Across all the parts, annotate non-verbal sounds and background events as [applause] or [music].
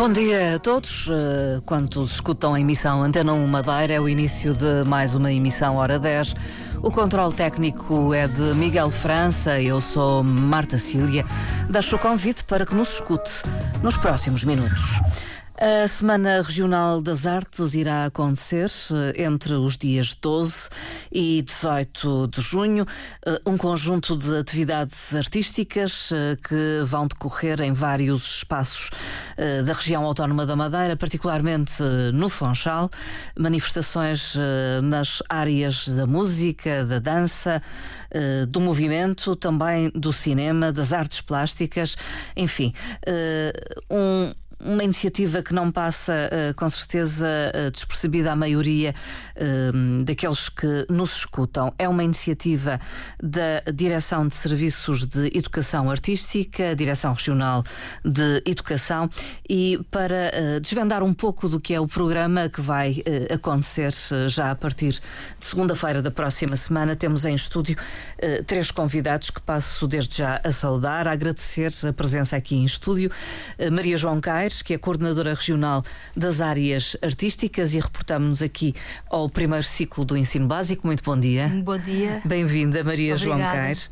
Bom dia a todos. Uh, quantos escutam a emissão Antena 1 Madeira, é o início de mais uma emissão Hora 10. O controle técnico é de Miguel França. Eu sou Marta Cília. Deixo o convite para que nos escute nos próximos minutos. A Semana Regional das Artes irá acontecer eh, entre os dias 12 e 18 de junho. Eh, um conjunto de atividades artísticas eh, que vão decorrer em vários espaços da região autónoma da Madeira, particularmente no Funchal. Manifestações nas áreas da música, da dança, do movimento, também do cinema, das artes plásticas, enfim, um uma iniciativa que não passa, uh, com certeza, uh, despercebida à maioria uh, daqueles que nos escutam. É uma iniciativa da Direção de Serviços de Educação Artística, Direção Regional de Educação, e para desvendar um pouco do que é o programa que vai acontecer já a partir de segunda-feira da próxima semana, temos em estúdio três convidados que passo desde já a saudar, a agradecer a presença aqui em estúdio. Maria João Que é coordenadora regional das áreas artísticas e reportamos-nos aqui ao primeiro ciclo do ensino básico. Muito bom dia. Bom dia. Bem-vinda, Maria Obrigada. João Caires.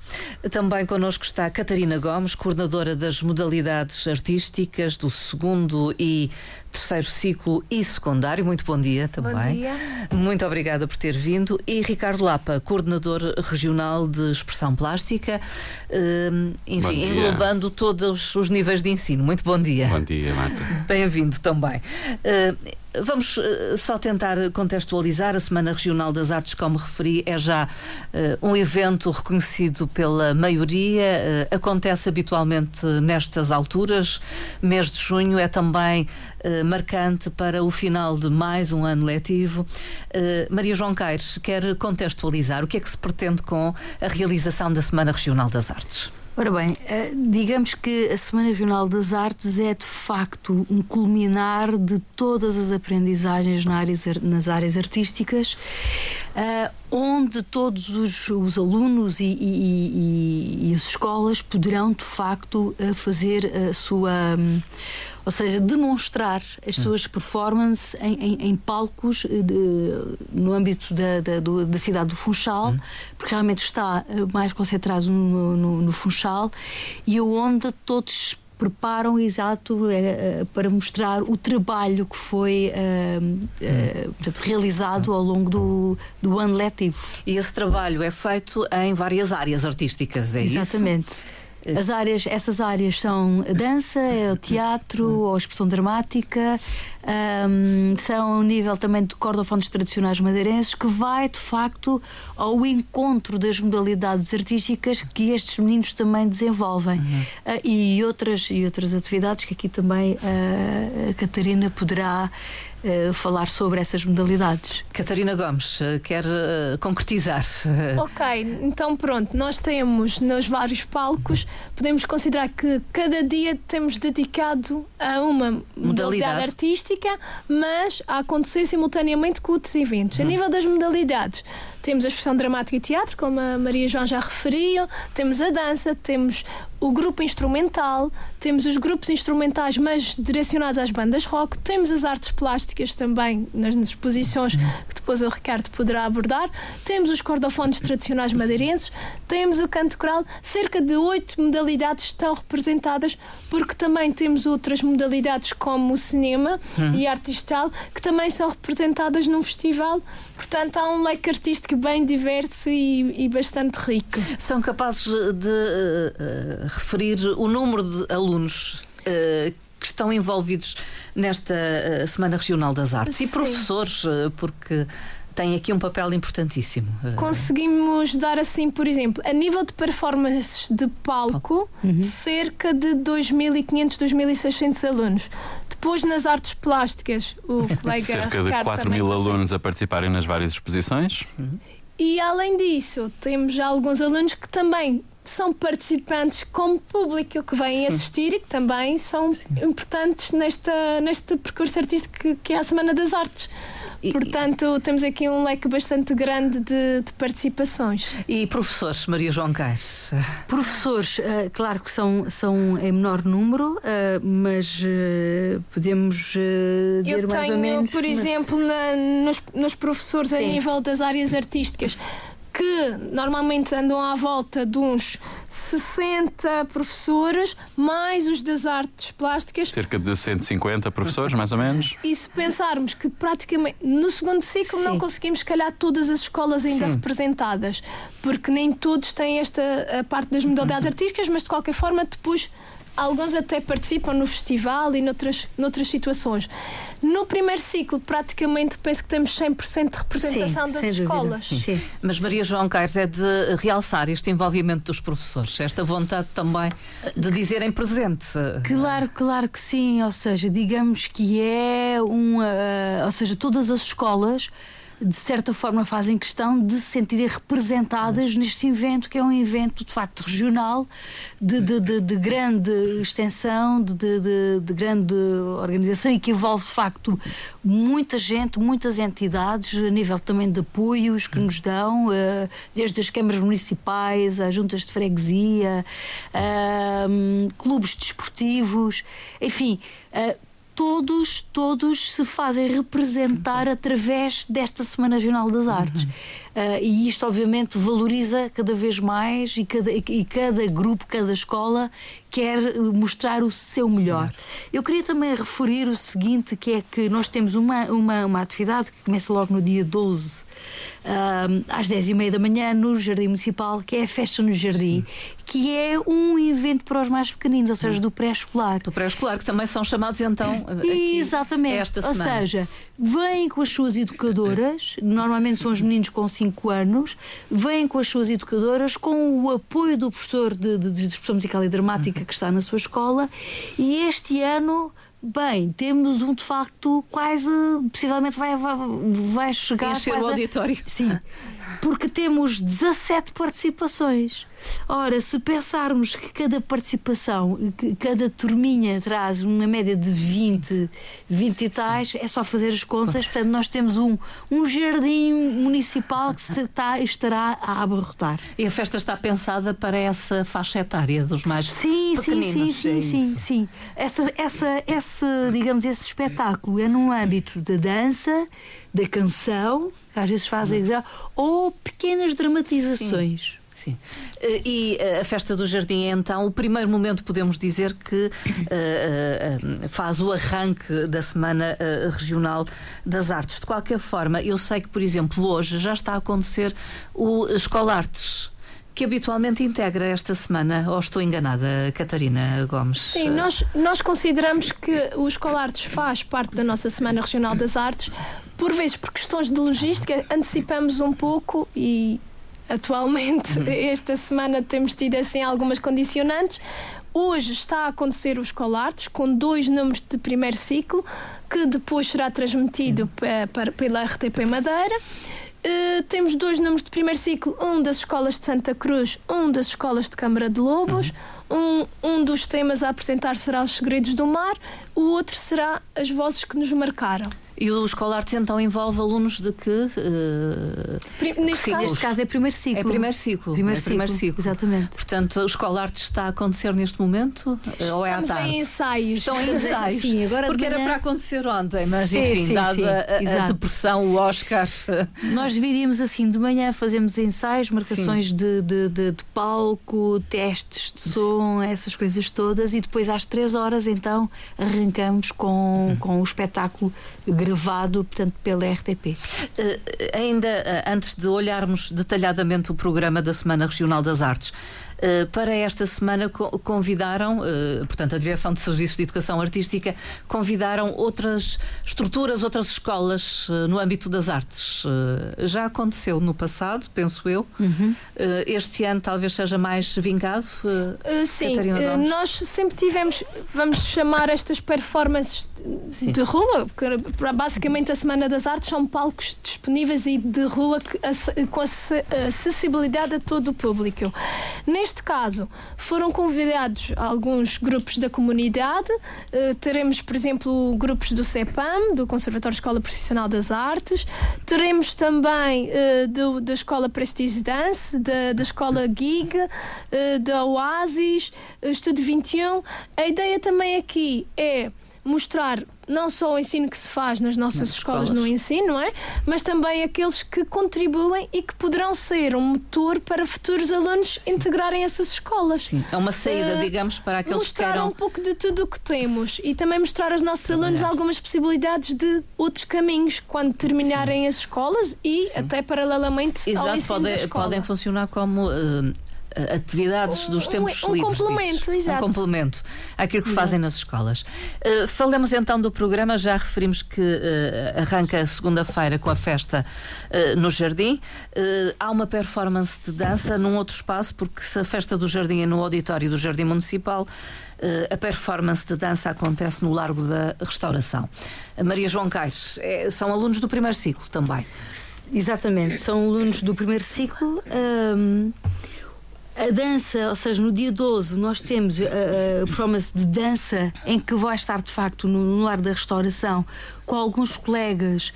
Também connosco está Catarina Gomes, coordenadora das modalidades artísticas do segundo e terceiro ciclo e secundário. Muito bom dia também. Bom dia. Muito obrigada por ter vindo. E Ricardo Lapa, coordenador regional de expressão plástica, uh, enfim, englobando todos os níveis de ensino. Muito bom dia. Bom dia, Marta. Bem-vindo [laughs] também. Uh, Vamos uh, só tentar contextualizar. A Semana Regional das Artes, como referi, é já uh, um evento reconhecido pela maioria. Uh, acontece habitualmente nestas alturas. Mês de junho é também marcante para o final de mais um ano letivo. Maria João Caires quer contextualizar o que é que se pretende com a realização da Semana Regional das Artes. Ora bem, eh, digamos que a Semana Regional das Artes é de facto um culminar de todas as aprendizagens nas áreas artísticas, eh, onde todos os, os alunos e, as escolas poderão de facto eh, fazer a sua hum, ou seja, demonstrar as hum. suas performances em, em, em palcos eh, de, no âmbito da, da, do, da, cidade do Funchal, hum. porque realmente está eh, mais concentrado no, no, no Funchal e onde todos preparam exato é, para mostrar o trabalho que foi uh, portanto, realizado ao longo do, do ano letivo. E esse trabalho é feito em várias áreas artísticas, é Exatamente. isso? Exatamente. As áreas, essas áreas são a dança, é o teatro, a expressão dramática, um, são o nível também de cordofones tradicionais madeirenses, que vai de facto ao encontro das modalidades artísticas que estes meninos também desenvolvem. Uhum. Uh, e, outras, e outras atividades que aqui também uh, a Catarina poderá Uh, falar sobre essas modalidades. Catarina Gomes, uh, quer uh, concretizar? [laughs] Ok, então pronto, nós temos nos vários palcos, podemos considerar que cada dia temos dedicado a uma modalidade, modalidade artística, mas a acontecer simultaneamente com outros eventos. Uhum. A nível das modalidades, temos a expressão dramática e teatro, como a Maria João já referiu, temos a dança, temos o grupo instrumental, temos os grupos instrumentais, mas direcionados às bandas rock, temos as artes plásticas também nas exposições que depois o Ricardo poderá abordar, temos os cordofones tradicionais madeirenses, temos o canto coral, cerca de oito modalidades estão representadas, porque também temos outras modalidades como o cinema uhum. e arte digital, que também são representadas num festival. Portanto, há um leque artístico bem diverso e, e bastante rico. São capazes de uh, referir o número de alunos uh, que estão envolvidos nesta uh, Semana Regional das Artes Sim. e professores, porque tem aqui um papel importantíssimo. Conseguimos dar assim, por exemplo, a nível de performances de palco, uhum. cerca de 2.500, 2.600 alunos. Depois nas artes plásticas, o [laughs] colega Cerca de 4 mil alunos a participarem nas várias exposições. Uhum. E além disso, temos alguns alunos que também são participantes como público que vêm Sim. assistir e que também são Sim. importantes nesta, neste percurso artístico que, que é a Semana das Artes. E, Portanto, temos aqui um leque bastante grande de, de, participações. E professores, Maria João Cais? Professores, uh, claro que são, são em menor número, uh, mas uh, podemos dizer Eu mais tenho, ou menos. por mas... exemplo, na, nos, nos professores Sim. a nível das áreas artísticas, que normalmente andam à volta de uns 60 professores, mais os das artes plásticas. Cerca de 150 professores, mais ou menos. E se pensarmos que praticamente no segundo ciclo Sim. não conseguimos, calhar, todas as escolas ainda Sim. representadas, porque nem todos têm esta parte das modalidades uhum. artísticas, mas de qualquer forma depois alguns até participam no festival e noutras, noutras situações. No primeiro ciclo, praticamente, penso que temos 100% de representação Sim, das escolas. Sim. Sim. Mas Maria João Caires é de realçar este envolvimento dos professores, esta vontade também de dizerem presente. Claro, claro que sim. Ou seja, digamos que é um. Uh, ou seja, todas as escolas de certa forma fazem questão de se sentirem representadas neste evento, que é um evento de facto regional, de, de, de, de grande extensão, de, de, grande organização e que envolve de facto muita gente, muitas entidades, a nível também de apoios que nos dão, eh, desde as câmaras municipais, às juntas de freguesia, eh, clubes desportivos, enfim eh, todos, todos se fazem representar através desta Semana Regional das Artes. Uhum. Uh, e isto, obviamente, valoriza cada vez mais e cada, e cada grupo, cada escola quer mostrar o seu melhor. Eu queria também referir o seguinte, que é que nós temos uma, uma, uma atividade que começa logo no dia 12 uh, às 10 e meia da manhã no Jardim Municipal, que é a Festa no Jardim, Sim. que é um evento para os mais pequeninos, ou seja, do pré-escolar. Do pré-escolar, que também são chamados então aqui, Exatamente. esta semana. Ou seja, vêm com as suas educadoras, normalmente são os meninos com 5 anos, vêm com as suas educadoras, com o apoio do professor de, de, de expressão musical e dramática que está na sua escola, e este ano Bem, temos um de facto quase, possivelmente vai, vai, vai chegar Encher o auditório. A, sim, porque temos 17 participações. Ora, se pensarmos que cada participação, que cada turminha traz uma média de 20, 20 e tais, Sim. é só fazer as contas. Portanto, nós temos um, um jardim municipal que se está, estará a abarrotar. E a festa está pensada para essa faixa etária dos mais sim, pequeninos. Sim, sim, é sim, sim. Essa, essa, esse, digamos, esse espetáculo é no âmbito da dança, da canção, que às vezes fazem, ou pequenas dramatizações. Sim. Sim. Eh, e eh, a festa do jardim é então o primeiro momento, podemos dizer, que uh, faz o arranque da Semana Regional das Artes. De qualquer forma, eu sei que, por exemplo, hoje já está a acontecer o Escola Artes que habitualmente integra esta semana, ou estou enganada, Catarina Gomes? Sim, nós, nós consideramos que o Escola Artes faz parte da nossa Semana Regional das Artes, por vezes por questões de logística, antecipamos um pouco e atualmente, uhum. esta semana, temos tido assim algumas condicionantes. Hoje está a acontecer os Colartes com dois números de primeiro ciclo, que depois será transmitido para, pela RTP Madeira. Uh, temos dois números de primeiro ciclo, um das escolas de Santa Cruz, um das escolas de Câmara de Lobos. Uhum. Um, um dos temas a apresentar será Os Segredos do Mar, o outro será As Vozes que nos marcaram. E o Escolar então envolve alunos de que? Uh, neste, caso, neste, caso, é primeiro ciclo. É primeiro ciclo. Primeiro, é ciclo, primeiro ciclo. Exatamente. Portanto, o Escolar está a acontecer neste momento? Estamos ou é à tarde? em ensaios. Estão em ensaios. Sim, agora Porque manhã... era para acontecer ontem, mas sim, enfim, sim, dada sim, a, a, depressão, o Oscar. Nós dividimos assim: de manhã fazemos ensaios, marcações de, de, de, de, palco, testes de som, essas coisas todas, e depois às três horas então arrancamos com, com o espetáculo gravado, portanto pela RTP. Uh, eh, ainda uh, antes de olharmos detalhadamente o programa da Semana Regional das Artes, para esta semana convidaram, uh, portanto, a Direção de Serviços de Educação Artística convidaram outras estruturas, outras escolas uh, no âmbito das artes. já aconteceu no passado, penso eu. Uhum. este ano talvez seja mais vingado. sim, nós sempre tivemos, vamos chamar estas performances Sim. de rua, porque basicamente a Semana das Artes são palcos disponíveis e de rua com acessibilidade a todo o público. Neste Neste caso, foram convidados alguns grupos da comunidade. Uh, teremos, por exemplo, grupos do CEPAM, do Conservatório Escola Profissional das Artes. Teremos também uh, do, da Escola Prestige Dance, da, da Escola GIG, uh, da Oasis, Estúdio 21. A ideia também aqui é mostrar não só o ensino que se faz nas nossas nas escolas, escolas, no ensino, não é? Mas também aqueles que contribuem e que poderão ser um motor para futuros alunos Sim. integrarem essas escolas. Sim. É uma saída, uh, digamos, para aqueles que queiram... um pouco de tudo o que temos e também mostrar aos nossos Trabalhar. alunos algumas possibilidades de outros caminhos quando terminarem Sim. as escolas e até paralelamente Exato, ao ensino pode, podem funcionar como... Uh, atividades dos tempos um, um livres. Complemento, exato. Um complemento àquilo que fazem nas escolas. Uh, falamos então do programa, já referimos que uh, arranca segunda-feira com a festa uh, no Jardim. há uma performance de dança num outro espaço, porque se a festa do Jardim é no auditório do Jardim Municipal, a performance de dança acontece no Largo da Restauração. A Maria João Caixes é, são alunos do primeiro ciclo também. Exatamente, são alunos do primeiro ciclo. Um a dança, ou seja, no dia 12 nós temos a, a performance de dança em que vai estar de facto no, no lar da restauração com alguns colegas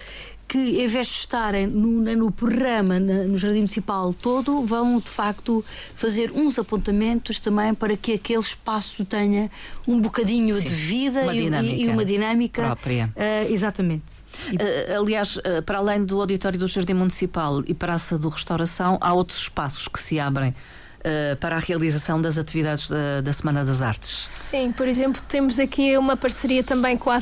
que, em vez de estarem no, no programa, na, no Jardim Municipal todo, vão de facto fazer uns apontamentos também para que aquele espaço tenha um bocadinho Sim, de vida uma e, e, uma dinâmica própria. Uh, exatamente. Uh, aliás, uh, para além do auditório do Jardim Municipal e Praça do Restauração, há outros espaços que se abrem uh, para a realização das atividades da, da, Semana das Artes. Sim, por exemplo, temos aqui uma parceria também com a,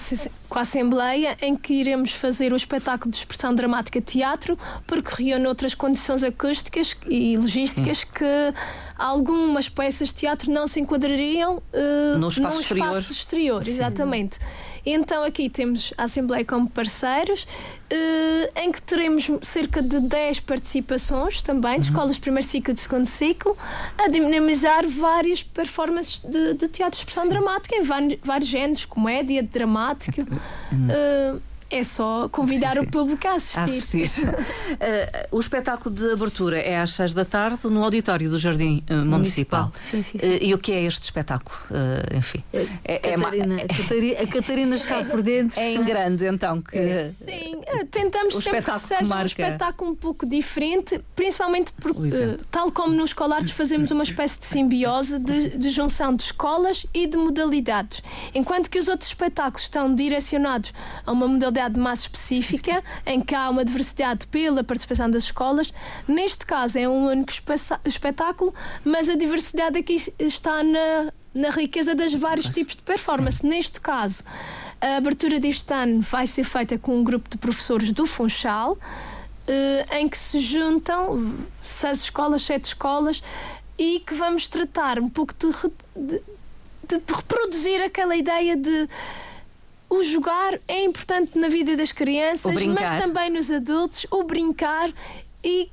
com a Assembleia, em que iremos fazer o espetáculo de expressão dramática teatro, porque reúne outras condições acústicas e logísticas Sim. que algumas peças de teatro não se enquadrariam uh, no espaço, no exterior. espaço exterior. Exatamente. Então aqui temos a Assembleia como parceiros, eh, em que teremos cerca de 10 participações também, de uhum. escolas de primeiro ciclo e de segundo ciclo, a dinamizar várias performances de, de teatro de expressão Sim. dramática em vários, vários géneros, comédia, dramático. Uh, é só convidar sim, sim. o público a assistir. A assistir. uh, [laughs] o espetáculo de abertura é às seis da tarde no auditório do Jardim uh, Municipal. Municipal. Sim, sim, uh, e o que é este espetáculo? enfim. É, Catarina, é, a, Catarina, a Catarina está [laughs] por dentro. É em grande, então. Que sim, tentamos sempre que seja marca... um espetáculo um pouco diferente, principalmente porque, tal como no Escola Artes, fazemos uma espécie de simbiose de, de junção de escolas e de modalidades. Enquanto que os outros espetáculos estão direcionados a uma modalidade diversidade mais específica, em que há uma diversidade pela participação das escolas. Neste caso é um único espetáculo, mas a diversidade aqui está na, na riqueza dos vários tipos de performance. Neste caso, a abertura deste ano vai ser feita com um grupo de professores do Funchal, eh, em que se juntam seis escolas, sete escolas, e que vamos tratar um pouco de, de, de reproduzir aquela ideia de o jogar é importante na vida das crianças, mas também nos adultos, o brincar e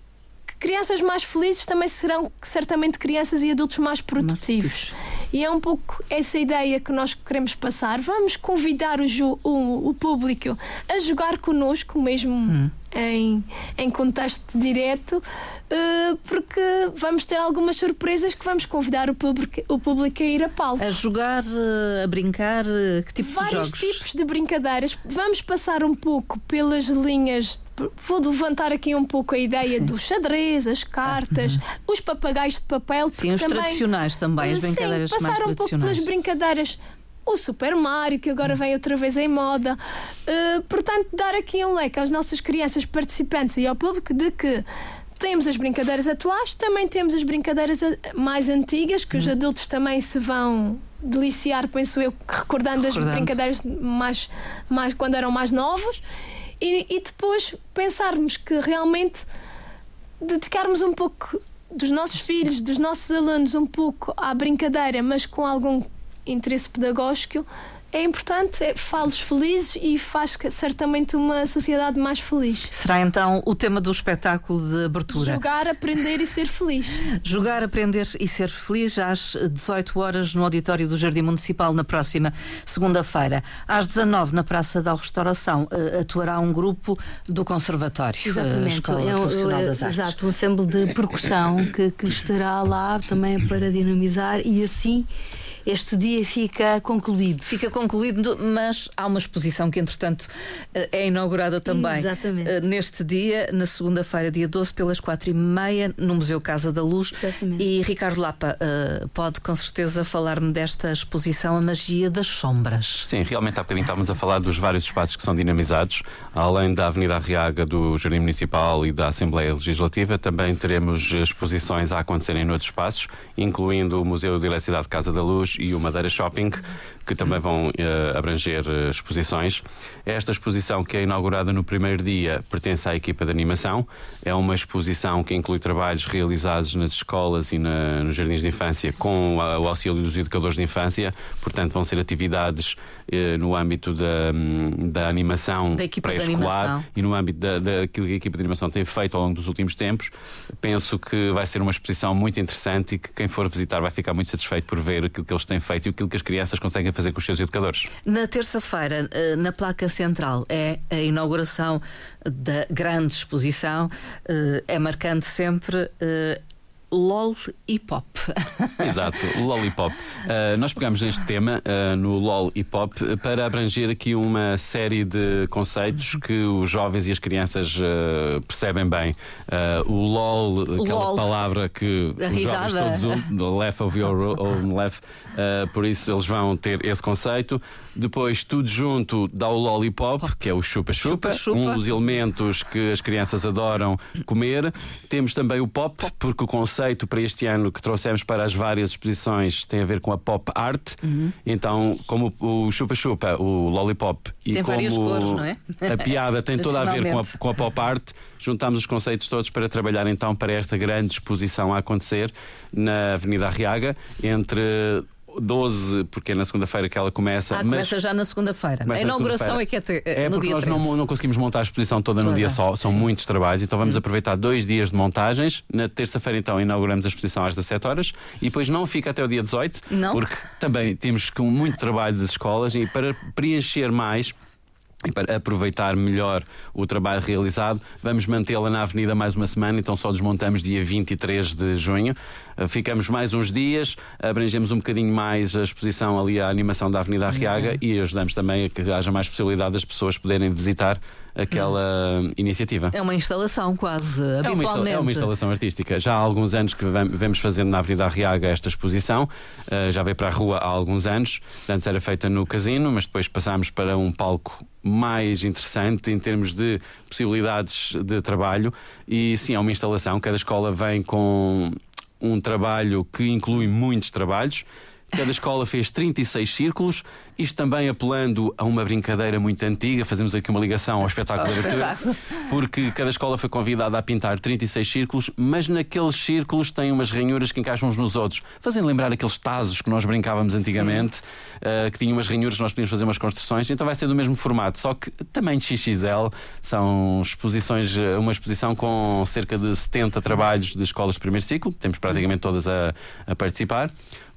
crianças mais felizes também serão certamente crianças e adultos mais produtivos. E é um pouco essa ideia que nós queremos passar. Vamos convidar o, o, o público a jogar connosco, mesmo hum. Em, em contexto direto, uh, porque vamos ter algumas surpresas que vamos convidar o público, o público a ir a palco. A jogar, eh, a brincar, eh, que tipo Vários de jogos? Vários tipos de brincadeiras. Vamos passar um pouco pelas linhas vou levantar aqui um pouco a ideia Sim. do xadrez, as cartas, uhum. os papagaios de papel. Sim, os também, tradicionais também, as brincadeiras sim, mais tradicionais. um pouco pelas brincadeiras o Super Mario, que agora vem outra vez em moda. Uh, portanto, dar aqui um leque às nossas crianças participantes e ao público de que temos as brincadeiras atuais, também temos as brincadeiras mais antigas, que os uhum. adultos também se vão deliciar, penso eu, recordando, recordando. as brincadeiras mais, mais quando eram mais novos. E, e depois pensarmos que realmente dedicarmos um pouco dos nossos filhos, dos nossos alunos, um pouco à brincadeira, mas com algum interesse pedagógico, é importante, é, fá-los felizes e faz certamente uma sociedade mais feliz. Será então o tema do espetáculo de abertura? Jogar, aprender e ser feliz. Jogar, aprender e ser feliz às 18 horas no auditório do Jardim Municipal na próxima segunda-feira. Às 19 na Praça da Restauração uh, atuará um grupo do Conservatório. Eh, Exatamente. Escola é, Profissional das Artes. Exato, um ensemble de percussão que, que estará lá também para dinamizar e assim este dia fica concluído. Fica concluído, mas há uma exposição que, entretanto, eh, é inaugurada também. Exatamente. Eh, neste dia, na segunda-feira, dia 12, pelas quatro e meia, no Museu Casa da Luz. Exatamente. E Ricardo Lapa eh, pode com certeza falar-me desta exposição A Magia das Sombras. Sim, realmente há bocadinho estávamos a falar dos vários espaços que são dinamizados. Além da Avenida Arriaga, do Jardim Municipal e da Assembleia Legislativa, também teremos exposições a acontecerem noutros espaços, incluindo o Museu de Eletricidade Casa da Luz e o Madeira Shopping, que também vão uh, abranger uh, exposições. Esta exposição, que é inaugurada no primeiro dia, pertence à equipa de animação. É uma exposição que inclui trabalhos realizados nas escolas e na, nos jardins de infância com a, o auxílio dos educadores de infância. Portanto, vão ser atividades no âmbito da, hum, da animação pré-escolar e no âmbito da, daquilo que a equipa de animação tem feito ao longo dos últimos tempos. Penso que vai ser uma exposição muito interessante e que quem for visitar vai ficar muito satisfeito por ver aquilo que eles têm feito e aquilo que as crianças conseguem fazer com os seus educadores. Na terça-feira, eh, na placa central, é a inauguração da grande exposição. Eh, é marcante sempre eh, LOL e Pop. [laughs] Exato, Lollipop. Uh, nós pegamos neste tema uh, no LOL e Pop para abranger aqui uma série de conceitos que os jovens e as crianças uh, percebem bem. o LOL, aquela LOL. palavra que A os risada. jovens todos usam, left of your own left, por isso eles vão ter esse conceito. Depois, tudo junto dá o Lollipop, Pop. que é o chupa-chupa, um dos elementos que as crianças adoram comer. Temos também o Pop, porque o conceito conceito para este ano que trouxemos para as várias exposições tem a ver com a pop art. Uhum. Então, como o chupa-chupa, o lollipop e tem como cores, não é? a piada tem toda a ver com a, com a pop art, juntámos os conceitos todos para trabalhar então para esta grande exposição a acontecer na Avenida Arriaga entre 12, porque é na segunda-feira que ela começa. Ah, começa já na segunda-feira. A inauguração segunda é que é, é no dia nós não, não, conseguimos montar a exposição toda, toda. no dia só, são Sim. muitos trabalhos, então vamos hum. aproveitar dois dias de montagens. Na terça-feira, então, inauguramos a exposição às 17 horas e depois não fica até o dia 18, não? porque também temos com muito trabalho das escolas e para preencher mais e para aproveitar melhor o trabalho realizado, vamos mantê-la na Avenida mais uma semana, então só desmontamos dia 23 de junho. Eh, ficamos mais uns dias, abrangemos um bocadinho mais a exposição ali, a animação da Avenida Arriaga uhum. e ajudamos também a que haja mais possibilidade das pessoas poderem visitar aquela uhum. iniciativa. É uma instalação quase, é habitualmente. Uma, é uma instalação artística. Já há alguns anos que vemos fazendo na Avenida Arriaga esta exposição, uh, já veio para a rua há alguns anos. Antes era feita no casino, mas depois passámos para um palco mais interessante em termos de possibilidades de trabalho. E sim, é uma instalação. Cada escola vem com um trabalho que inclui muitos trabalhos. Cada escola fez 36 círculos, isto também apelando a uma brincadeira muito antiga, fazemos aqui uma ligação ao espetáculo de abertura, [laughs] porque cada escola foi convidada a pintar 36 círculos, mas naqueles círculos tem umas ranhuras que encaixam uns nos outros, fazendo lembrar aqueles tazos que nós brincávamos antigamente, uh, que tinham umas ranhuras que nós podíamos fazer umas construções, então vai ser do mesmo formato, só que também de XXL, são exposições, eh, uma exposição com cerca de 70 trabalhos de escolas de primeiro ciclo, temos praticamente todas a, a participar.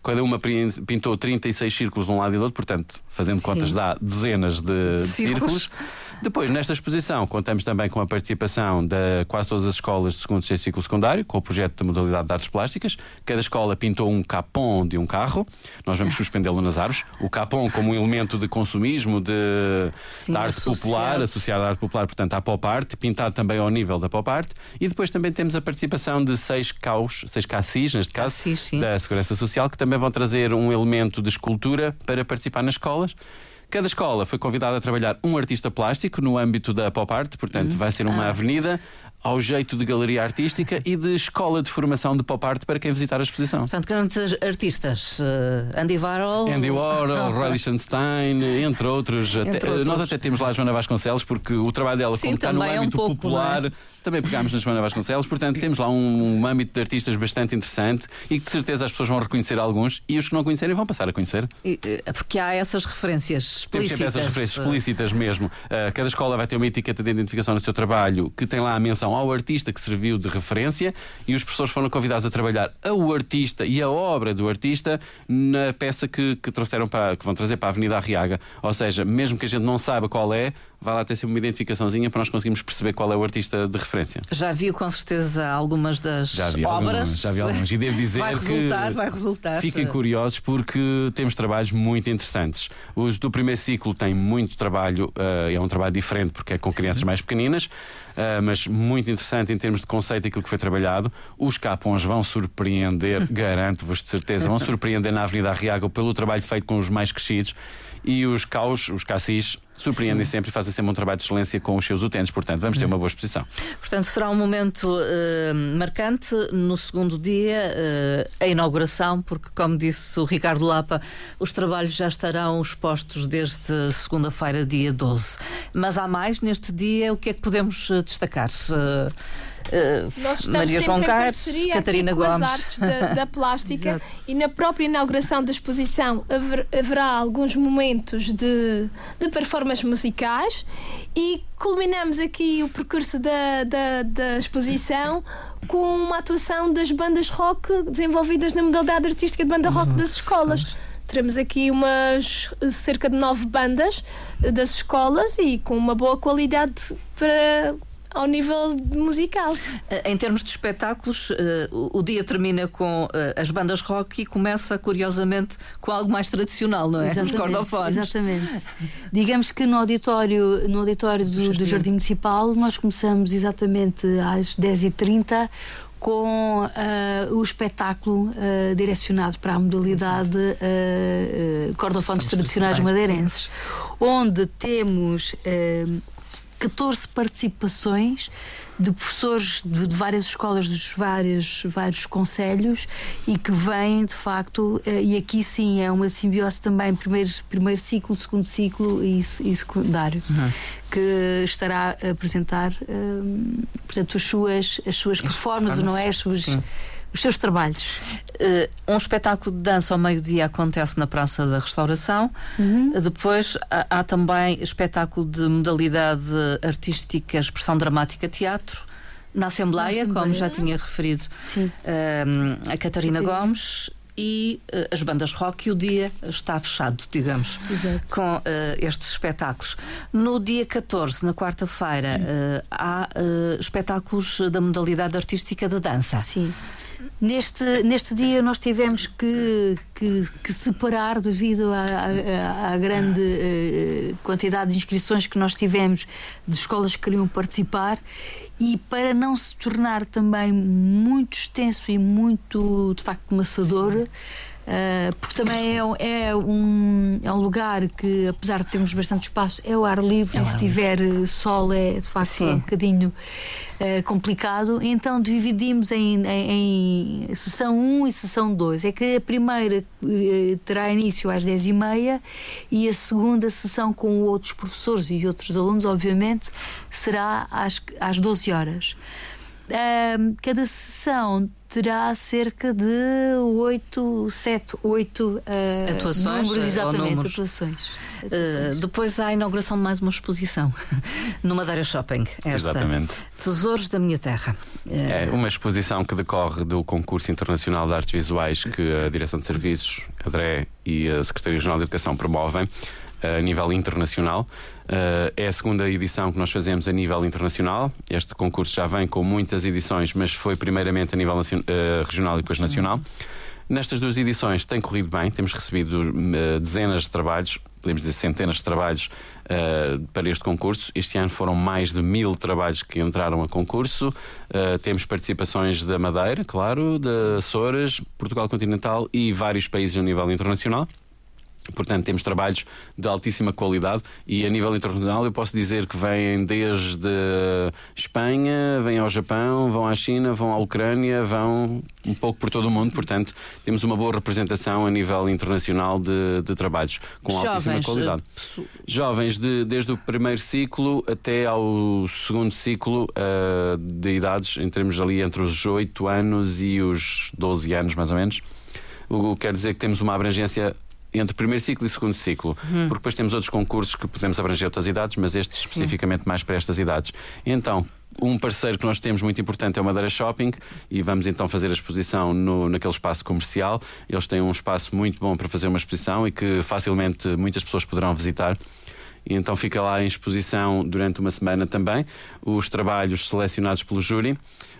Cada uma pintou 36 círculos de um lado e do outro, portanto, fazendo contas, dá dezenas de, de círculos. Depois, nesta exposição, contamos também com a participação de quase todas as escolas de segundo e ciclo secundário, com o projeto de modalidade de artes plásticas. Cada escola pintou um capão de um carro. Nós vamos suspendê-lo nas árvores. O capão como um elemento de consumismo, de, Sim, arte associado. popular, associado à arte popular, portanto, à pop art, pintado também ao nível da pop art. E depois também temos a participação de seis caos, seis cassis, neste caso, cassis, da Segurança Social, que também vão trazer um elemento de escultura para participar nas escolas. Cada escola foi convidada a trabalhar um artista plástico no âmbito da pop art, portanto, vai ser uma ah. avenida ao jeito de galeria artística e de escola de formação de pop art para quem visitar a exposição. Portanto, grandes artistas, uh, Andy Warhol, Andy [laughs] Warhol, Roy Lichtenstein, entre outros. Entre até, outros. Nós até temos lá a Joana Vasconcelos, porque o trabalho dela, Sim, como está no também é um âmbito pouco, popular, não é? também pegámos na Joana Vasconcelos, portanto temos lá um, um âmbito de artistas bastante interessante e que de certeza as pessoas vão reconhecer alguns e os que não conhecerem vão passar a conhecer. E, eh, porque há essas referências Temos explícitas. sempre essas referências eh, explícitas mesmo. Cada escola vai ter uma etiqueta de identificação no seu trabalho que tem lá a menção ao artista que serviu de referência e os professores foram convidados a trabalhar o artista e a obra do artista na peça que, que trouxeram para, que vão trazer para a Avenida Arriaga. Ou seja, mesmo que a gente não saiba qual é, vai lá ter sempre uma identificaçãozinha para nós conseguirmos perceber qual é o artista de referência. Já viu com certeza algumas das Já vi obras. algumas, já vi algumas. E devo [laughs] dizer vai que resultar, vai resultar. Fiquem curiosos porque temos trabalhos muito interessantes. Os do primeiro ciclo têm muito trabalho, eh, é um trabalho diferente porque é com crianças mais pequeninas, eh, mas muito interessante em termos de conceito aquilo que foi trabalhado. Os capões vão surpreender, [laughs] garanto-vos de certeza, vão surpreender na Avenida Arriaga pelo trabalho feito com os mais crescidos. E os caos, os cassis, surpreendem sempre e fazem sempre um trabalho de excelência com os seus utentes. Portanto, vamos ter uma boa exposição. Portanto, será um momento eh, marcante no segundo dia, eh, a inauguração, porque, como disse o Ricardo Lapa, os trabalhos já estarão expostos desde segunda-feira, dia 12. Mas há mais neste dia, o que é que podemos eh, destacar? Eh, eh, estamos Maria João parceria Catarina Gomes. as artes da, da [laughs] plástica e na própria inauguração da exposição haver- haverá alguns momentos de, de performances musicais e culminamos aqui o percurso da, da, da exposição com uma atuação das bandas rock desenvolvidas na modalidade artística de banda rock das escolas. Teremos aqui umas cerca de nove bandas eh, das escolas e com uma boa qualidade para ao nível musical. Eh, Em termos de espetáculos, eh, o dia termina com eh, as bandas rock e começa, curiosamente, com algo mais tradicional, não é? Os cordofones. Exatamente. [laughs] Digamos que no auditório, no auditório do, do Jardim Municipal nós começamos exatamente às 10h30 com ah, o espetáculo ah, direcionado para a modalidade uh, cordofones tradicionais madeirenses, onde temos 14 participações de professores de, de várias escolas dos vários, vários conselhos e que vêm de facto, eh, e aqui sim é uma simbiose também, primeiro, primeiro ciclo, segundo ciclo e, e secundário, que estará a apresentar eh, portanto, as suas, as suas performances, não é? As suas, Sim. Os seus trabalhos. Eh, um espetáculo de dança ao meio-dia acontece na Praça da Restauração. Uhum. Depois há, há também espetáculo de modalidade artística, expressão dramática, teatro. Na Assembleia, Na como Assembleia. já tinha referido eh, a Catarina. Gomes e eh, as bandas rock e o dia está fechado, digamos, Exato. com eh, estes espetáculos. No dia 14, na quarta-feira, eh, há espetáculos da modalidade artística de dança. Sim. Neste, neste dia nós tivemos que, que, que separar devido à, à- à grande eh, quantidade de inscrições que nós tivemos de escolas que queriam participar e para não se tornar também muito extenso e muito de facto maçador. Eh, porque também é, é um, é um lugar que, apesar de termos bastante espaço, é o ar livre e se tiver eh, sol é de facto Sim. um bocadinho eh, complicado. Então dividimos em, em, em sessão 1 e sessão 2. É que a primeira eh, terá início às 10h30 e a segunda sessão com outros professores e outros alunos, obviamente, será às, às 12 horas. Ahm, cada sessão terá cerca de 8, 7, 8 Atuações, números, eh, ou exatamente, números. atuações. Uh, Atuações. depois há a inauguração de mais uma exposição [laughs] no Madeira Shopping. Esta. Exatamente. Tesouros da Minha Terra. Uh, É uma exposição que decorre do concurso internacional de artes visuais que a Direção de Serviços, a DRE e a Secretaria Regional de Educação promovem a nível internacional. Eh, É a segunda edição que nós fazemos a nível internacional. Este concurso já vem com muitas edições, mas foi primeiramente a nível eh, regional e depois nacional. Nestas duas edições tem corrido bem, temos recebido eh, dezenas de trabalhos, podemos dizer centenas de trabalhos eh, para este concurso. Este ano foram mais de mil trabalhos que entraram a concurso. Eh, temos participaçes da Madeira, claro, de Açores, Portugal Continental e vários países a nível internacional. Portanto, temos trabalhos de altíssima qualidade e a nível internacional eu posso dizer que vêm desde Espanha, vêm ao Japão, vão à China, vão à Ucrânia, vão um pouco por todo o mundo. Portanto, temos uma boa representação a nível internacional de, de trabalhos com Jovens, altíssima qualidade. Uh, Jovens de, desde o primeiro ciclo até ao segundo ciclo uh, de idades, em termos ali entre os 8 anos e os 12 anos, mais ou menos. O que quer dizer que temos uma abrangência entre primeiro ciclo e segundo ciclo, uhum. porque depois temos outros concursos que podemos abranger outras idades, mas este Sim. especificamente mais para estas idades. Então, um parceiro que nós temos muito importante é o Madeira Shopping e vamos então fazer a exposição no, naquele espaço comercial. Eles têm um espaço muito bom para fazer uma exposição e que facilmente muitas pessoas poderão visitar. E então fica lá em exposição durante uma semana também os trabalhos selecionados pelo júri.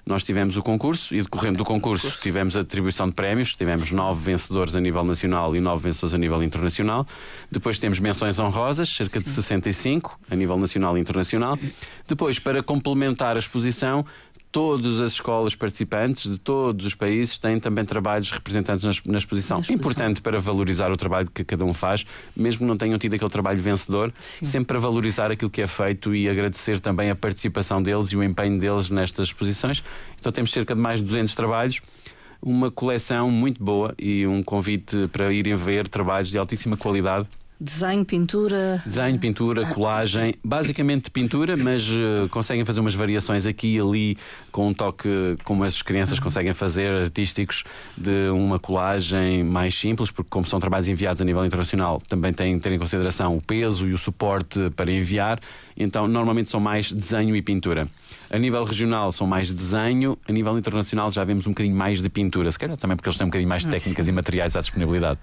Nós tivemos o concurso e decorrendo do concurso tivemos a atribuição de prémios, tivemos nove vencedores a nível nacional e nove vencedores a nível internacional. Depois temos menções honrosas, cerca de 65 a nível nacional e internacional. Depois, para complementar a exposição, todas as escolas participantes de todos os países têm também trabalhos representantes na, exposição. Na exposição. Importante para valorizar o trabalho que cada um faz, mesmo que não tenham tido aquele trabalho vencedor, Sim. sempre para valorizar aquilo que é feito e agradecer também a participação deles e o empenho deles nestas exposições. Então temos cerca de mais de 200 trabalhos uma coleção muito boa e um convite para irem ver trabalhos de altíssima qualidade Desenho, pintura. Desenho, pintura, colagem, basicamente pintura, mas uh, conseguem fazer umas variações aqui e ali com um toque como as crianças uhum. conseguem fazer, artísticos, de uma colagem mais simples, porque como são trabalhos enviados a nível internacional, também têm que ter em consideração o peso e o suporte para enviar, então normalmente são mais desenho e pintura. A nível regional são mais desenho, a nível internacional já vemos um bocadinho mais de pintura, se calhar também porque eles têm um bocadinho mais de técnicas e materiais à disponibilidade.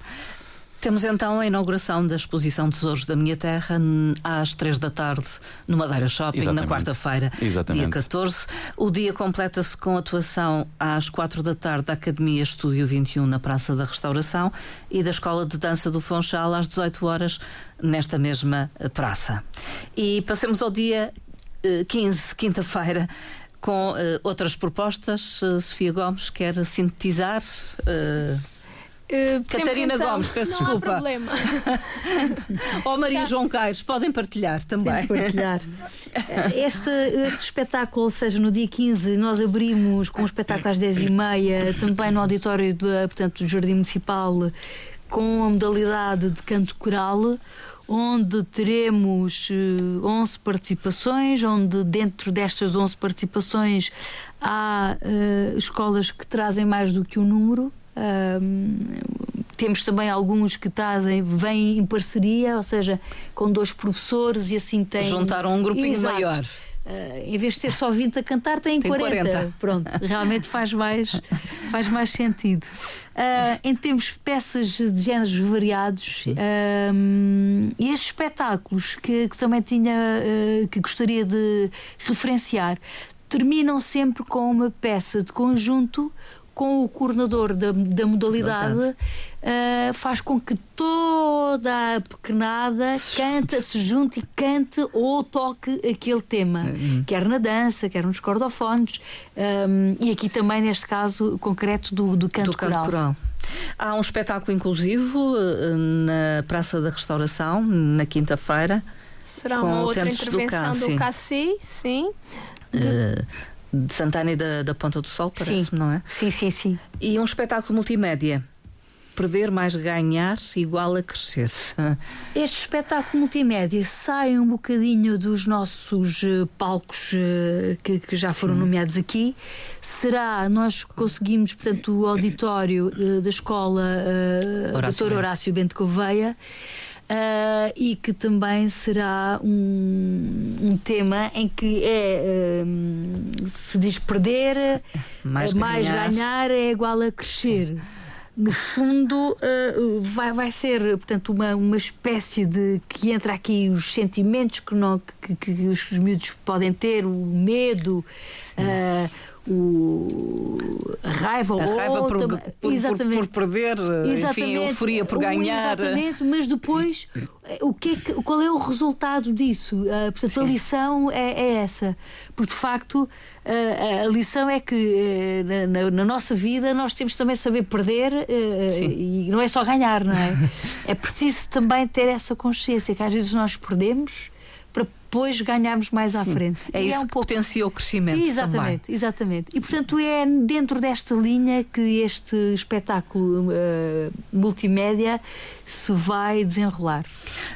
Temos então a inauguração da exposição Tesouros da Minha Terra às três da tarde no Madeira Shopping, Exatamente. na quarta-feira, dia 14. O dia completa-se com atuação às quatro da tarde da Academia Estúdio 21 na Praça da Restauração e da Escola de Dança do Fonchal às 18 horas nesta mesma praça. E passemos ao dia 15, eh, quinta-feira com uh, outras propostas. Uh, Sofia Gomes quer sintetizar. Uh, Uh, Catarina então, Gomes, peço não desculpa. Não há problema. [laughs] Ou Maria Já. João Caires, podem partilhar também. partilhar. [laughs] Este, este espetáculo, ou seja, no dia 15, nós abrimos com o espetáculo às 10h30, também no auditório do, portanto, do Jardim Municipal, com a modalidade de canto coral onde teremos 11 eh, participações, onde dentro destas 11 participações há uh, escolas que trazem mais do que um número, temos também alguns que trazem, vêm em parceria, ou seja, com dois professores e assim tem. Juntaram um grupinho Exato. maior. Uh, em vez de ter só 20 a cantar, tem, tem 40. 40. Pronto, [laughs] realmente faz mais, faz mais sentido. Uh, em termos de peças de géneros variados, uh, e estes espetáculos que, que também tinha, que gostaria de referenciar, terminam sempre com uma peça de conjunto com o coordenador da, da modalidade uh, faz com que toda a pequenada canta, se junte e cante ou toque aquele tema, uhum. quer na dança, quer nos cordofones, um, e aqui também neste caso concreto do, do canto, do canto coral. coral. Há um espetáculo inclusivo eh, na Praça da Restauração, na quinta-feira. Será uma outra intervenção do Cassi, sim. De... Uh, de Santana e da, da Ponta do Sol, parece-me, não é? Sim, sim, sim. E um espetáculo multimédia. Perder mais ganhar igual a crescer. [laughs] Este espetáculo multimédia sai um bocadinho dos nossos uh, palcos uh, que, que, já foram Sim. nomeados aqui. Será, nós conseguimos, portanto, o auditório uh, da escola Horácio Dr. Horácio Bento Gouveia. Uh, e que também será um, um tema em que é uh, se diz perder mais, mais ganhar. é igual a crescer. No fundo uh, vai, vai ser portanto uma, uma espécie de que entra aqui os sentimentos que, não, que, que os, os miúdos podem ter o medo o, a raiva, a raiva por, por, exatamente, por, por perder, exatamente, enfim, a euforia por ganhar. Exatamente, mas depois o que, é que qual é o resultado disso? Uh, portanto, Sim. a lição é, é, essa. Porque de facto uh, a lição é que uh, na, na, nossa vida nós temos também saber perder e não é só ganhar, não é? é preciso também ter essa consciência que às vezes nós perdemos depois ganharmos mais Sim. à frente. É e isso é um que pouco... potencia o crescimento. Exatamente, também. exatamente. E portanto é dentro desta linha que este espetáculo uh, multimédia se vai desenrolar.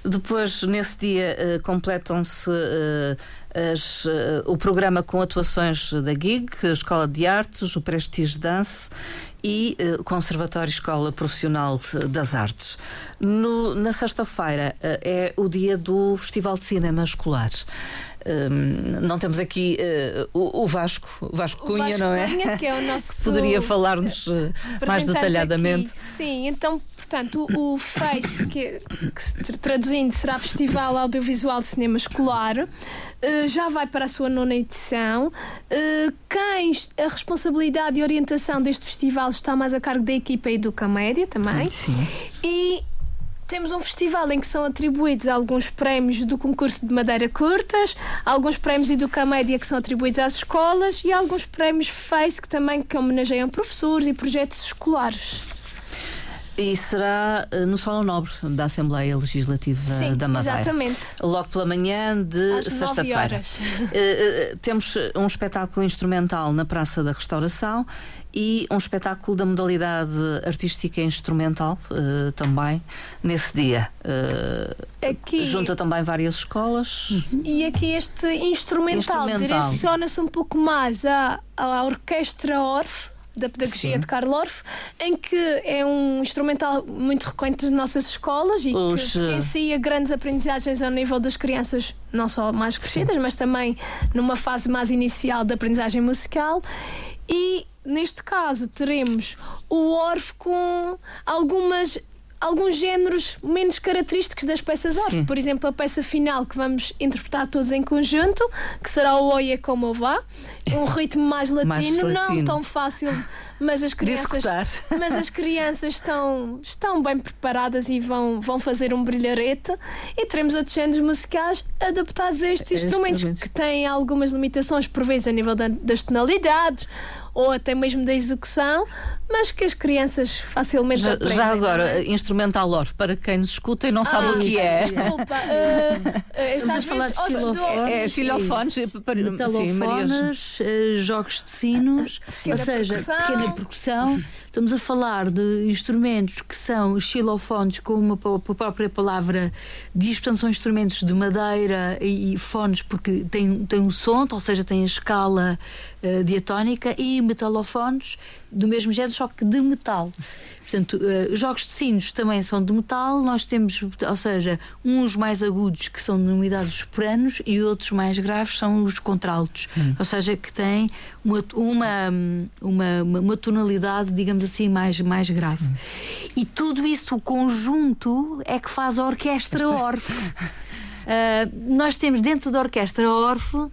Depois, nesse dia, uh, completam-se. Uh, as, o programa com atuações da GIG, Escola de Artes, o Prestige Dance e uh, Conservatório Escola Profissional das Artes. No, na sexta-feira uh, é o dia do Festival de Cinema Escolar. Um, não temos aqui uh, o, o, Vasco, Vasco Cunha, Vasco não é? Cunha, que é o [laughs] nosso. Poderia falar-nos mais detalhadamente. Aqui. Sim, então, portanto, o, o FACE, que, que, traduzindo será Festival Audiovisual de Cinema Escolar, uh, já vai para a sua nona edição. quem a responsabilidade e orientação deste festival está mais a cargo da equipa Educa Média também. Sim. E temos um festival em que são atribuídos alguns prémios do concurso de madeira curtas, alguns prémios Educa Média que são atribuídos às escolas e alguns prémios FACE que também que homenageiam professores e projetos escolares. E será eh, no Salão Nobre da Assembleia Legislativa Sim, da Madeira. Exatamente. Logo pela manhã de sexta-feira. Uh, [laughs] temos um espetáculo instrumental na Praça da Restauração e um espetáculo da modalidade artística instrumental uh, também nesse dia. Uh, aqui... Junta também várias escolas. Uhum. E aqui este instrumental, instrumental. direciona-se um pouco mais à, à orquestra Orfe da pedagogia Sim. de Karl Orff, em que é um instrumental muito recorrente nas nossas escolas e Os, que potencia grandes aprendizagens ao nível das crianças, não só mais crescidas, Sim. mas também numa fase mais inicial da aprendizagem musical. E neste caso teremos o Orff com algumas alguns géneros menos característicos das peças Orff. Por exemplo, a peça final que vamos interpretar todos em conjunto, que será o Oia Como Vá, um [laughs] ritmo mais latino, mais latino. não tão fácil mas as crianças, mas as crianças estão, estão bem preparadas e vão, vão fazer um brilharete e teremos outros géneros musicais adaptados a estes instrumentos que têm algumas limitações por vezes a nível da, das tonalidades ou até mesmo da execução, mas que as crianças facilmente já, aprendem. Já agora, é? instrumental orf, para quem nos escuta e não sabe ah, o que é. Desculpa, [laughs] uh, estás a falar de xilofones. É, xilofones, metalofones, uh, jogos de sinos, ou seja, pequena percussão. Estamos a falar de instrumentos que são xilofones, como a própria palavra diz, portanto, são instrumentos de madeira e, e fones, porque têm, têm um som, ou seja, têm a escala uh, diatónica, e metalofones do mesmo género, só que de metal. Portanto, uh, jogos de sinos também são de metal. Nós temos, ou seja, uns mais agudos que são denominados os sopranos e outros mais graves são os contraltos. Hum. Ou seja, que têm uma, uma, uma, uma, tonalidade, digamos assim, mais, mais grave. Sim. E tudo isso, o conjunto, é que faz a orquestra Orfe. Uh, [laughs] nós temos dentro da orquestra Orfe eh,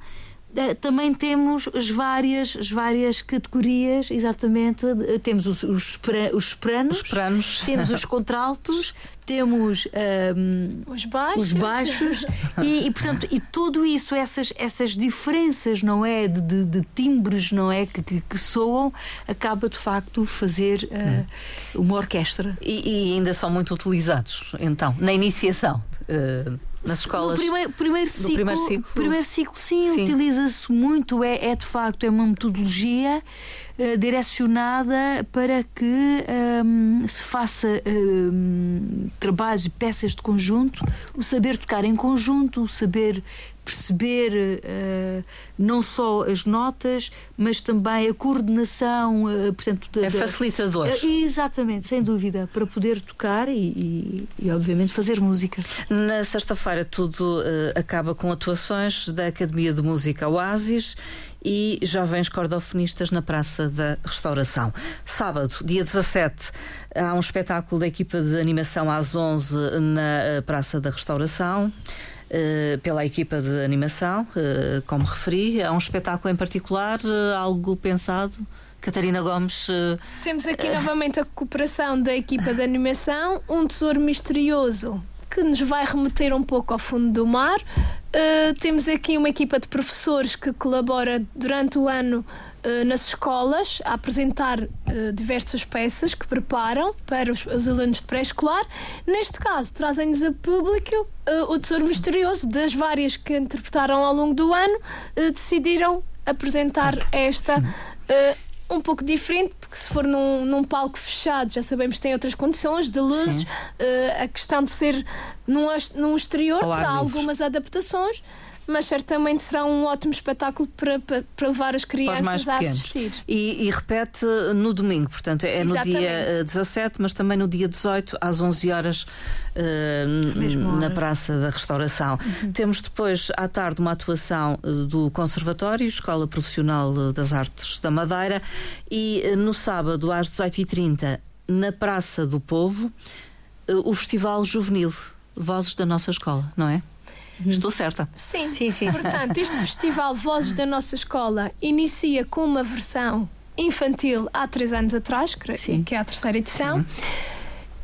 também temos as várias, as várias categorias, exatamente. Temos os, os, os sopranos, os temos os [laughs] contraltos, temos um, ehm, os baixos, os baixos e, e, portanto, e tudo isso, essas, essas diferenças, não é? De, de, de timbres, não é? Que, que, que, soam, acaba de facto fazer uh, uma orquestra. E, e, ainda são muito utilizados, então, na iniciação. Uh nas escolas. No primeiro, primeiro, ciclo, primeiro ciclo, primeiro ciclo sim, sim. utiliza-se muito, é, é de facto é uma metodologia uh, direcionada para que um, ehm, se faça um, ehm, trabalhos e peças de conjunto, o saber tocar em conjunto, o saber perceber uh, não só as notas, mas também a coordenação, uh, portanto, da, é facilitador. Uh, exatamente, sem dúvida, para poder tocar e, e, e obviamente fazer música. Na sexta-feira tudo acaba com atuações da Academia de Música Oasis e jovens cordofonistas na Praça da Restauração. Sábado, dia 17, há um espetáculo da equipa de animação às 11 na Praça da Restauração. uh, pela equipa de animação, uh, como referi. É um espetáculo em particular, uh, algo pensado? Catarina Gomes. Temos aqui novamente a cooperação da equipa de animação, um tesouro misterioso que nos vai remeter um pouco ao fundo do mar. temos aqui uma equipa de professores que colabora durante o ano eh, nas escolas a apresentar uh, diversas peças que preparam para os, os alunos de pré-escolar. Neste caso, trazem-nos a público uh, o Tesouro Misterioso das várias que interpretaram ao longo do ano, decidiram apresentar esta. Um pouco diferente, porque se for num, num, palco fechado, já sabemos que tem outras condições de luzes, a questão de ser num, num exterior terá algumas adaptações mas certamente será um ótimo espetáculo para, para, para levar as crianças a assistir. E, e, repete no domingo, portanto, é Exatamente. no dia 17, mas também no dia 18, às 11 horas, uh, na Praça da Restauração. Uhum. Temos depois, à tarde, uma atuação eh, do Conservatório, Escola Profissional das Artes da Madeira, e no sábado, às 18h30, na Praça do Povo, uh, o Festival Juvenil. Vozes da nossa escola, não é? Estou certa. Sim. sim, sim. Portanto, este festival Vozes da Nossa Escola inicia com uma versão infantil há três anos atrás, sim. que é a terceira edição.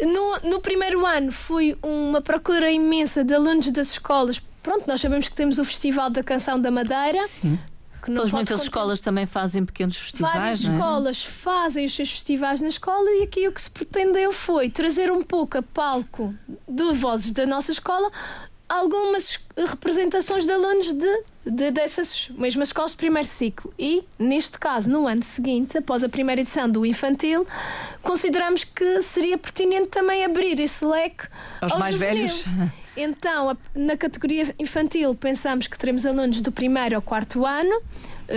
No, no primeiro ano foi uma procura imensa de alunos das escolas. Pronto, nós sabemos que temos o Festival da Canção da Madeira. Sim. Que pois muitas escolas também fazem pequenos festivais. Várias é? escolas fazem os seus festivais na escola e aqui o que se pretendeu foi trazer um pouco a palco de vozes da nossa escola algumas representações de alunos de, de, dessas mesmas escolas de primeiro ciclo. E, neste caso, no ano seguinte, após a primeira edição do infantil, consideramos que seria pertinente também abrir esse leque aos ao mais juvenil. velhos. Então, na categoria infantil, pensamos que teremos alunos do primeiro ao quarto ano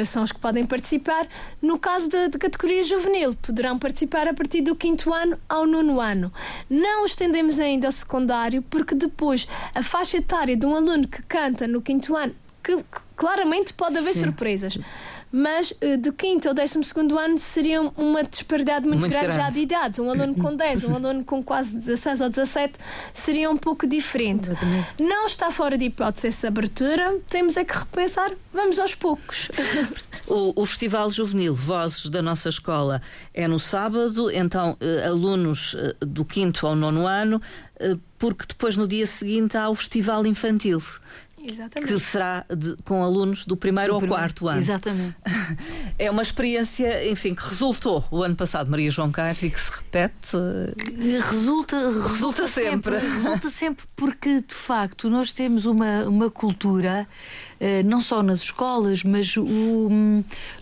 são os que podem participar. No caso da, categoria juvenil, poderão participar a partir do quinto ano ao nono ano. Não estendemos ainda ao secundário, porque depois a faixa etária de um aluno que canta no quinto ano, que, que claramente pode haver Sim. surpresas mas uh, do quinto ao décimo segundo ano seria uma disparidade muito, muito grande, grande, já de idades. Um aluno com 10, um aluno com quase 16 ou 17 seria um pouco diferente. Não está fora de hipótese essa abertura, temos é que repensar, vamos aos poucos. [laughs] O, o Festival Juvenil Vozes da nossa escola é no sábado, então uh, alunos uh, do quinto ao nono ano, porque depois no dia seguinte há o Festival Infantil Exatamente. que será de, com alunos do primeiro ao quarto ano. Exatamente. [laughs] É uma experiência, enfim, que resultou o ano passado, Maria João Carlos, e que se repete. Resulta, resulta, resulta sempre. sempre. Resulta sempre porque, de facto, nós temos uma, uma cultura, eh, não só nas escolas, mas o,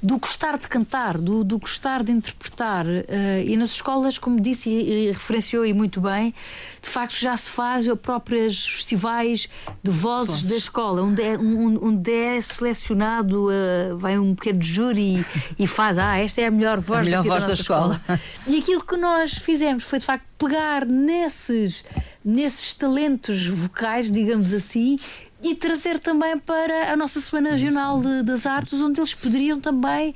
do gostar de cantar, do, do gostar de interpretar. Eh, e nas escolas, como disse e, referenciou e muito bem, de facto já se faz próprios festivais de vozes das escola, onde é, onde é selecionado, uh, vai um pequeno júri e, e, faz, ah, esta é a melhor voz, a melhor voz da, da escola. escola. [laughs] E aquilo que nós fizemos foi de facto pegar nesses, nesses talentos vocais, digamos assim, e trazer também para a nossa Semana Regional de, das Artes, onde eles poderiam também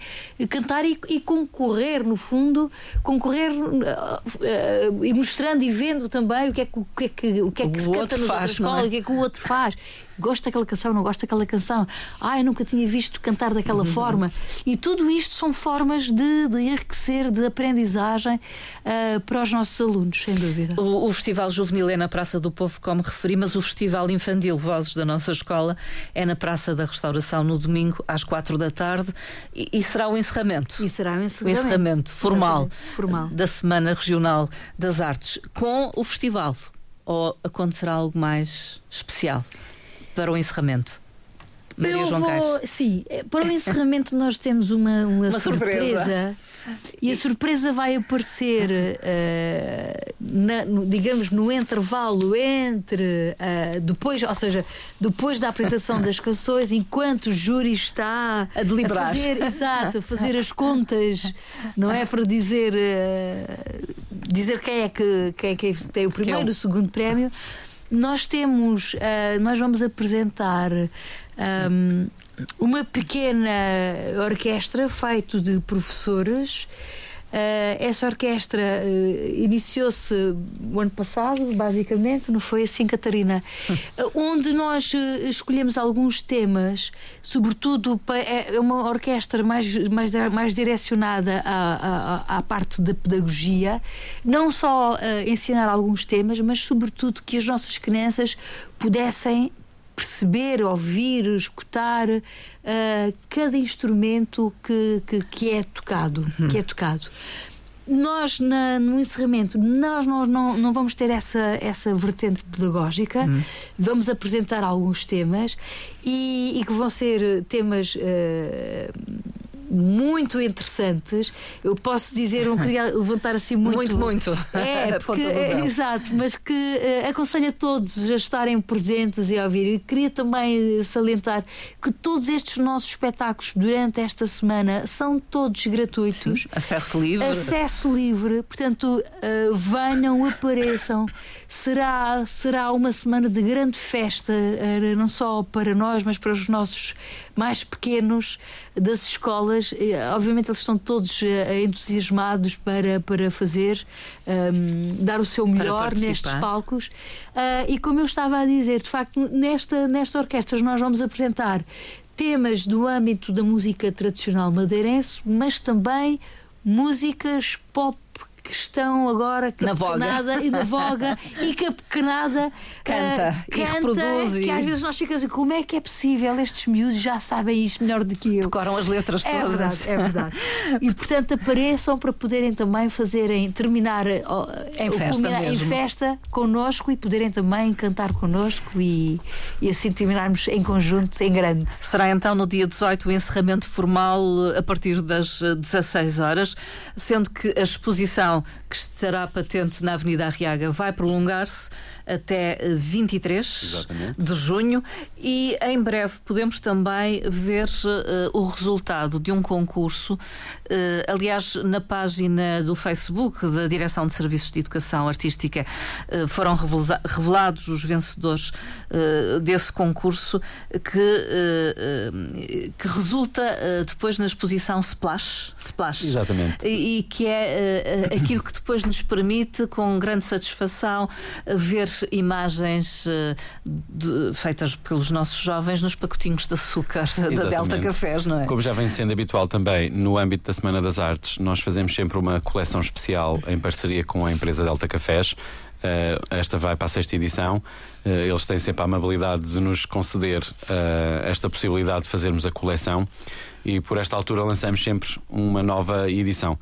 cantar e, e concorrer, no fundo, concorrer uh, uh, e mostrando e vendo também o que é que, o que, é que, o que, é que se canta na escola, é? o que é que o outro faz gosto daquela canção, não gosto daquela canção, ah, eu nunca tinha visto cantar daquela uhum. forma. E tudo isto são formas de, de enriquecer, de aprendizagem uh, para os nossos alunos, sem dúvida. O, o, Festival Juvenil é na Praça do Povo, como referi, mas o Festival Infantil Vozes da nossa escola é na Praça da Restauração no domingo, às quatro da tarde, e, e será o encerramento. E será o encerramento. O encerramento formal, formal da Semana Regional das Artes, com o festival. Ou acontecerá algo mais especial? Para o encerramento? Maria Eu João vou, Sim, para o encerramento nós temos uma, uma, uma surpresa. surpresa. E a surpresa vai aparecer, uh, na, no, digamos, no intervalo entre uh, depois, ou seja, depois da apresentação das canções, enquanto o júri está a deliberar, a fazer, exato, a fazer as contas, não é para dizer uh, dizer quem é que quem é que tem o primeiro, e o segundo prémio. Nós temos, uh, nós vamos apresentar um, uma pequena orquestra feita de professores essa orquestra uh, iniciou-se o ano passado, basicamente, não foi assim, Catarina? Uh, [laughs] onde nós escolhemos alguns temas, sobretudo para, é, é uma orquestra mais, mais, mais direcionada à, à, à parte da pedagogia, não só ensinar alguns temas, mas sobretudo que as nossas crianças pudessem perceber, ouvir, escutar uh, cada instrumento que, que, que, é tocado, que é tocado. Nós, na, no encerramento, nós, nós não, não vamos ter essa, essa vertente pedagógica, hum. vamos apresentar alguns temas e, e, que vão ser temas uh, muito interessantes. Eu posso dizer, não queria [laughs] levantar assim muito. Muito, muito. É, [laughs] porque, é, exato, mas que uh, aconselho a todos a estarem presentes e a ouvir. E queria também salientar que todos estes nossos espetáculos durante esta semana são todos gratuitos. Sim, acesso livre. Acesso livre. Portanto, uh, venham, apareçam. Será, será uma semana de grande festa, uh, não só para nós, mas para os nossos mais pequenos das escolas. Obviamente, eles estão todos eh, entusiasmados para, para fazer, um, ehm, dar o seu melhor nestes palcos. Uh, e como eu estava a dizer, de facto, nesta, nesta orquestra nós vamos apresentar temas do âmbito da música tradicional madeirense, mas também músicas pop que estão agora na voga. e na voga [laughs] e que a pequenada canta, uh, canta e reproduz. Que e... às vezes nós ficamos assim, como é que é possível? Estes miúdos já sabem isto melhor do que eu. Decoram as letras é todas. É verdade, é verdade. [laughs] e portanto apareçam para poderem também fazerem, terminar em festa, culminar, em festa connosco e poderem também cantar connosco e, e assim terminarmos em conjunto, em grande. Será então no dia 18 o encerramento formal a partir das 16 horas, sendo que a exposição que estará patente na Avenida Arriaga vai prolongar-se até 23 Exatamente. de junho e em breve podemos também ver uh, o resultado de um concurso. Uh, aliás, na página do Facebook da Direção de Serviços de Educação Artística uh, foram revelados os vencedores desse concurso que, que resulta depois na exposição Splash. Splash Exatamente. E, e que é aquilo que depois nos permite, com grande satisfação, ver imagens uh, de, feitas pelos nossos jovens nos pacotinhos de açúcar [laughs] da Delta Cafés, não é? Como já vem sendo habitual também no âmbito da Semana das Artes, nós fazemos sempre uma coleção especial em parceria com a empresa Delta Cafés. Uh, esta vai para a sexta edição. Uh, eles têm sempre a amabilidade de nos conceder uh, esta possibilidade de fazermos a coleção e por esta altura lançamos sempre uma nova edição.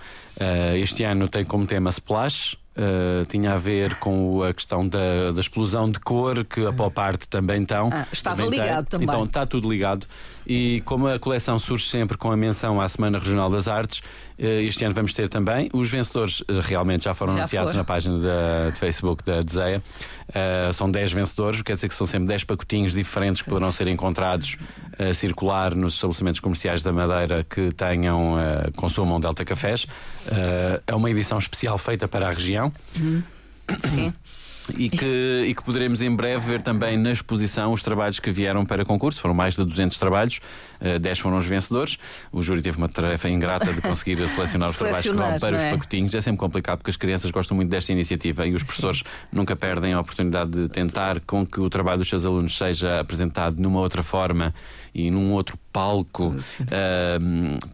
este ano tem como tema Splash. Uh, tinha a ver com a questão da, da explosão de cor que a pop art também estão. Ah, estava também ligado tem. também. Então está tudo ligado. E como a coleção surge sempre com a menção à Semana Regional das Artes, uh, este ano vamos ter também. Os vencedores uh, realmente já foram já anunciados foram. na página da, de Facebook da Dezeia. são 10 vencedores, quer dizer que são sempre 10 pacotinhos diferentes que poderão ser encontrados a circular nos estabelecimentos comerciais da Madeira que tenham, consumam Delta Cafés. é uma edição especial feita para a região. Uhum. Sim. E que, e que poderemos em breve ver também na exposição os trabalhos que vieram para concurso. Foram mais de 200 trabalhos, uh, eh, 10 foram os vencedores. O júri teve uma tarefa ingrata de conseguir [laughs] selecionar os trabalhos que vão para os é? pacotinhos. É sempre complicado porque as crianças gostam muito desta iniciativa e os professores nunca perdem a oportunidade de tentar com que o trabalho dos seus alunos seja apresentado numa outra forma e num outro palco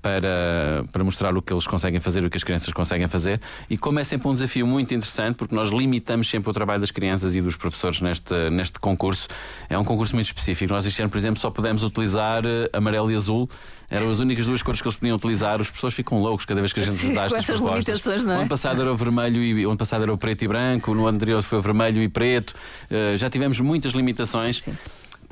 para, para mostrar o que eles conseguem fazer, o que as crianças conseguem fazer. E como é sempre um desafio muito interessante, porque nós limitamos sempre o trabalho das crianças e dos professores neste, neste concurso, é um concurso muito específico. Nós este ano, por exemplo, só pudemos utilizar eh, amarelo e azul. Eram as únicas duas cores que eles podiam utilizar. Os professores ficam loucos cada vez que a gente lhes dá estas essas limitações, não é? O ano passado era o vermelho e o ano passado era o preto e branco, no ano anterior foi o vermelho e preto. Uh, já tivemos muitas limitações. Sim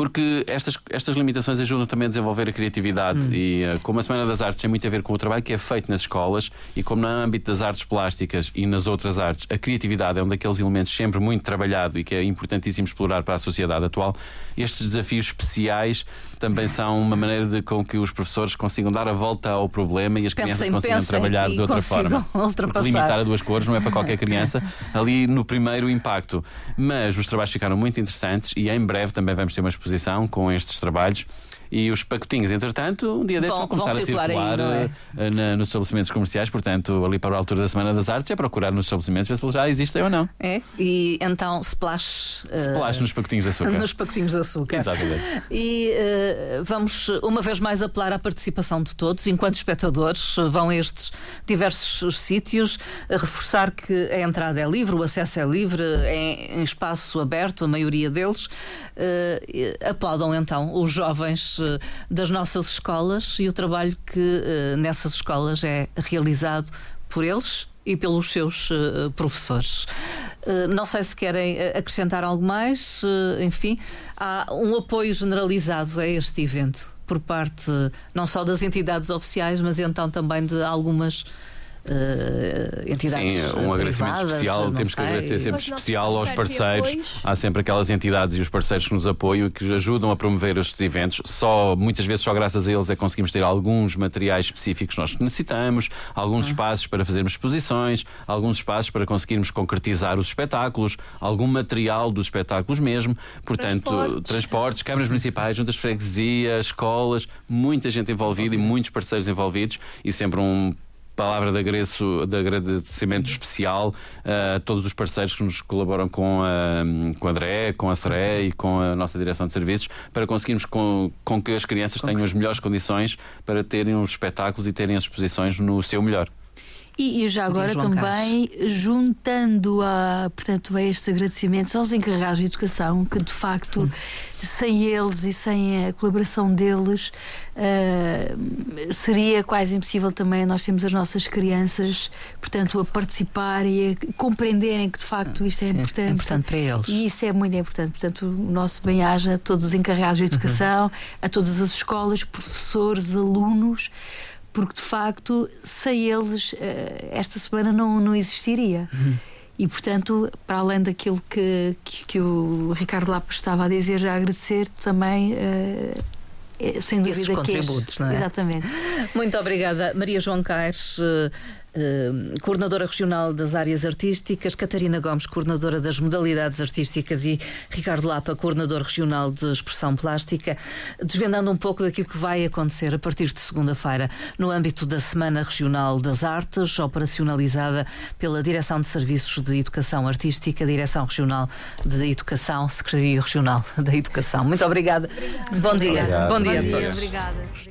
porque estas, estas limitações ajudam também a desenvolver a criatividade hum. e uh, como a Semana das Artes tem muito a ver com o trabalho que é feito nas escolas e como no âmbito das artes plásticas e nas outras artes a criatividade é um daqueles elementos sempre muito trabalhado e que é importantíssimo explorar para a sociedade atual, estes desafios especiais também são uma maneira de com que os professores consigam dar a volta ao problema e as pensem, crianças consigam trabalhar de outra forma. [laughs] Limitar a duas cores não é para qualquer criança, ali no primeiro impacto. Mas os trabalhos ficaram muito interessantes e em breve também vamos ter uma exposição com estes trabalhos E os pacotinhos, entretanto, um dia destes vão, começar vão a circular, aí, é? na, nos estabelecimentos comerciais, portanto, ali para a altura da Semana das Artes, é procurar nos estabelecimentos ver se eles já existem ou não. É, e então splash. Splash uh, nos pacotinhos de açúcar. Nos pacotinhos de açúcar. Exatamente. E uh, vamos uma vez mais apelar à participação de todos, enquanto espectadores, vão a estes diversos sítios, reforçar que a entrada é livre, o acesso é livre, é em espaço aberto, a maioria deles. Uh, aplaudam então os jovens das nossas escolas e o trabalho que uh, nessas escolas é realizado por eles e pelos seus professores. Não sei se querem acrescentar algo mais, enfim, há um apoio generalizado a este evento por parte não só das entidades oficiais, mas então também de algumas uh, entidades. Sim, um agradecimento especial. Temos que agradecer sempre especial aos parceiros. Há sempre aquelas entidades e os parceiros que nos apoiam e que ajudam a promover estes eventos. Só, muitas vezes, só graças a eles é que conseguimos ter alguns materiais específicos que nós necessitamos, alguns uhum. espaços para fazermos exposições, alguns espaços para conseguirmos concretizar os espetáculos, algum material dos espetáculos mesmo. Portanto, transportes, transportes câmaras municipais, juntas de freguesia, escolas, muita gente envolvida e muitos parceiros envolvidos e sempre um palavra de, de agradecimento especial a todos os parceiros que nos colaboram com a, com a DRE, com a SRE e com a nossa Direção de Serviços para conseguirmos com, com que as crianças tenham as melhores condições para terem os espetáculos e terem as exposições no seu melhor. E, e já agora também juntando a, portanto, a estes agradecimentos aos encarregados de educação, que de facto, sem eles e sem a colaboração deles, uh, seria quase impossível também nós termos as nossas crianças, portanto, a participar e a compreenderem que de facto isto é Sim, importante. É importante para eles. E isso é muito importante. Portanto, o nosso bem-aja a todos os encarregados de [laughs] educação, uhum. a todas as escolas, professores, alunos porque de facto, sem eles, eh, esta semana não, não existiria. Uhum. E, portanto, para além daquilo que, que, que, o Ricardo Lapa estava a dizer, a agradecer também. Uh, sem dúvida Esses contributos, que não é? Exatamente. Muito obrigada, Maria João Caires. Uh, Uh, coordenadora regional das áreas artísticas, Catarina Gomes, coordenadora das modalidades artísticas e Ricardo Lapa, coordenador regional de expressão plástica, desvendando um pouco daquilo que vai acontecer a partir de segunda-feira no âmbito da Semana Regional das Artes, operacionalizada pela Direção de Serviços de Educação Artística, Direção Regional de Educação, Secretaria Regional [laughs] da Educação. Muito obrigada. obrigada. Bom dia. Obrigado. Bom dia, Bom dia. Obrigada.